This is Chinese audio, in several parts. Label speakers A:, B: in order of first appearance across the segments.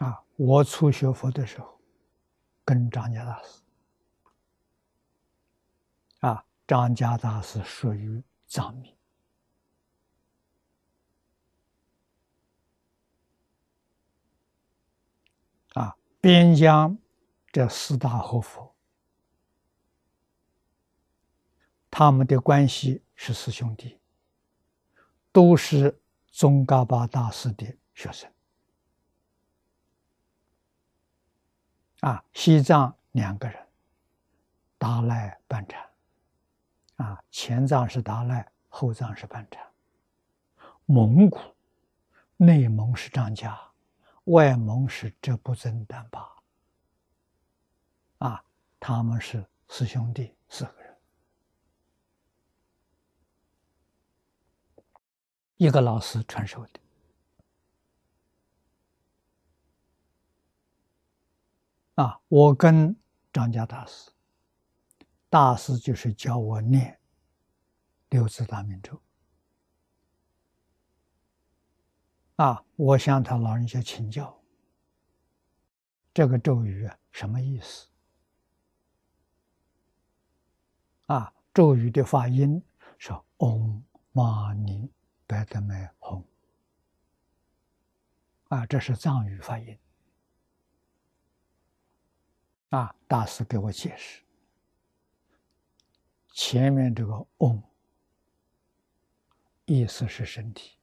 A: 啊，我初学佛的时候，跟张家大师，啊，张家大师属于藏密，啊，边疆这四大活佛，他们的关系是师兄弟，都是宗喀巴大师的学生。啊，西藏两个人，达赖班禅，啊，前藏是达赖，后藏是班禅。蒙古、内蒙是张家，外蒙是哲布尊丹巴。啊，他们是师兄弟四个人，一个老师传授的。啊，我跟张家大师，大师就是教我念六字大明咒。啊，我向他老人家请教，这个咒语啊，什么意思？啊，咒语的发音是嗡嘛呢呗得咪吽。啊，这是藏语发音。啊，大师给我解释，前面这个“嗡”意思是身体，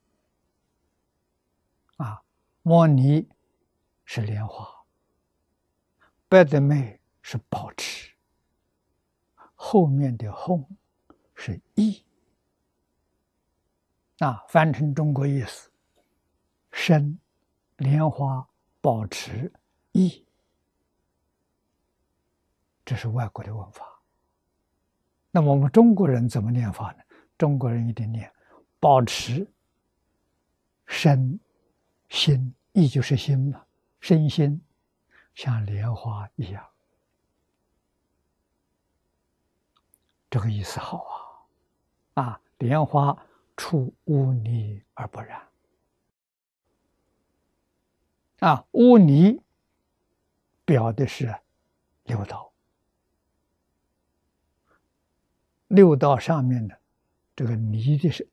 A: 啊，摩尼是莲花，白的妹是保持，后面的“吽”是意，啊，翻成中国意思，身、莲花、保持、意。这是外国的文法，那么我们中国人怎么念法呢？中国人一定念保持身心意就是心嘛，身心像莲花一样，这个意思好啊！啊，莲花出污泥而不染，啊，污泥表的是六道。六道上面的这个泥的是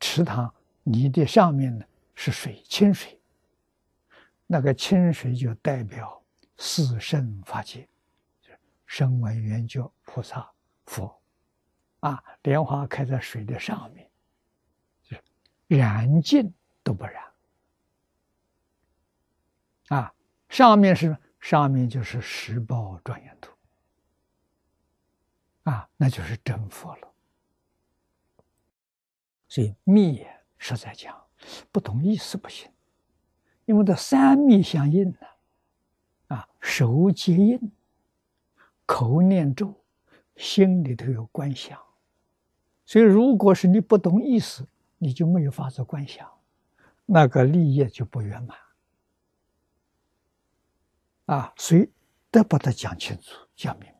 A: 池塘，泥的上面呢是水，清水。那个清水就代表四圣法界，就是声闻缘觉菩萨佛，啊，莲花开在水的上面，就是燃尽都不燃，啊，上面是上面就是十报庄严土。啊，那就是真佛了。所以密实在讲，不懂意思不行，因为这三密相应呢。啊，手接应，口念咒，心里头有观想。所以，如果是你不懂意思，你就没有法子观想，那个立业就不圆满。啊，所以得把它讲清楚、讲明。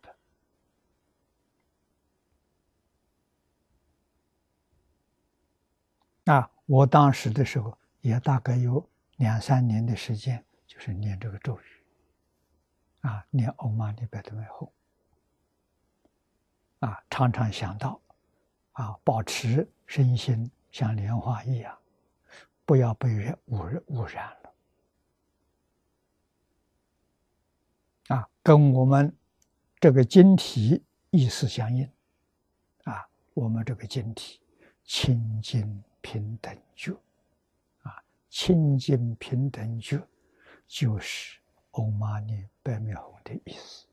A: 啊，我当时的时候也大概有两三年的时间，就是念这个咒语，啊，念“嗡嘛呢叭咪吽”，啊，常常想到，啊，保持身心像莲花一样，不要被人污污染了，啊，跟我们这个经题意思相应，啊，我们这个经题清净。平等觉，啊，清净平等觉，就是“嗡嘛呢叭咪吽”的意思。